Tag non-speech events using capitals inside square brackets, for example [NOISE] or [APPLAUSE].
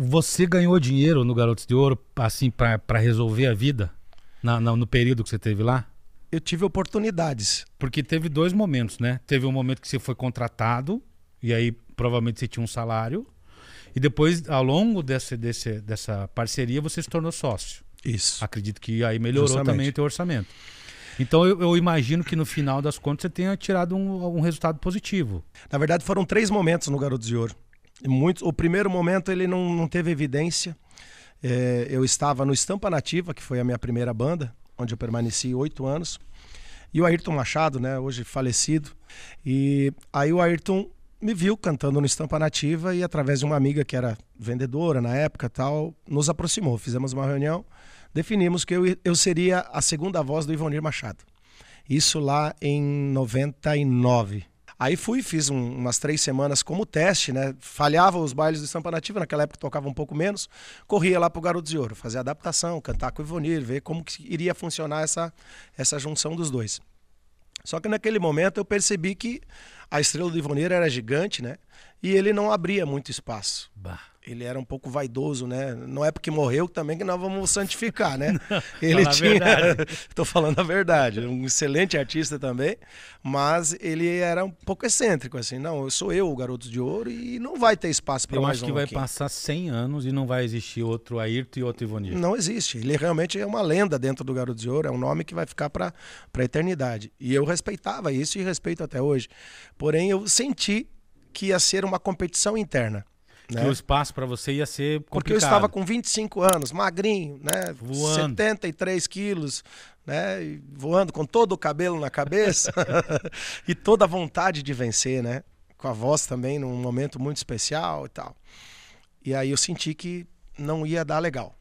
Você ganhou dinheiro no Garotos de Ouro, assim, para resolver a vida? Na, na, no período que você teve lá? Eu tive oportunidades. Porque teve dois momentos, né? Teve um momento que você foi contratado, e aí provavelmente você tinha um salário. E depois, ao longo desse, desse, dessa parceria, você se tornou sócio. Isso. Acredito que aí melhorou Justamente. também o teu orçamento. Então eu, eu, imagino que no final das contas você tenha tirado um, um, resultado positivo. Na verdade, foram três momentos no Garotos de Ouro. O primeiro momento ele não, não teve evidência. É, eu estava no Estampa Nativa, que foi a minha primeira banda, onde eu permaneci oito anos. E o Ayrton Machado, né, hoje falecido. E aí o Ayrton me viu cantando no Estampa Nativa e através de uma amiga que era vendedora na época tal, nos aproximou. Fizemos uma reunião, definimos que eu, eu seria a segunda voz do Ivonir Machado. Isso lá em 99. Aí fui, fiz um, umas três semanas como teste, né? Falhava os bailes do Estampa Nativa, naquela época tocava um pouco menos. Corria lá pro Garoto de Ouro, fazer adaptação, cantar com o Ivonir, ver como que iria funcionar essa, essa junção dos dois. Só que naquele momento eu percebi que a estrela do Ivonir era gigante, né? E ele não abria muito espaço. Bah ele era um pouco vaidoso, né? Não é porque morreu também que nós vamos santificar, né? [LAUGHS] ele tinha, estou [LAUGHS] falando a verdade, um excelente artista também, mas ele era um pouco excêntrico assim. Não, eu sou eu, o garoto de ouro e não vai ter espaço para mais um. Eu acho que vai aqui. passar 100 anos e não vai existir outro Ayrton e outro Ivonir. Não existe. Ele realmente é uma lenda dentro do garoto de ouro, é um nome que vai ficar para para eternidade. E eu respeitava isso e respeito até hoje. Porém, eu senti que ia ser uma competição interna. Né? Que o espaço para você ia ser complicado. Porque eu estava com 25 anos, magrinho, né? Voando. 73 quilos, né? voando com todo o cabelo na cabeça [LAUGHS] [LAUGHS] e toda a vontade de vencer, né? Com a voz também num momento muito especial e tal. E aí eu senti que não ia dar legal.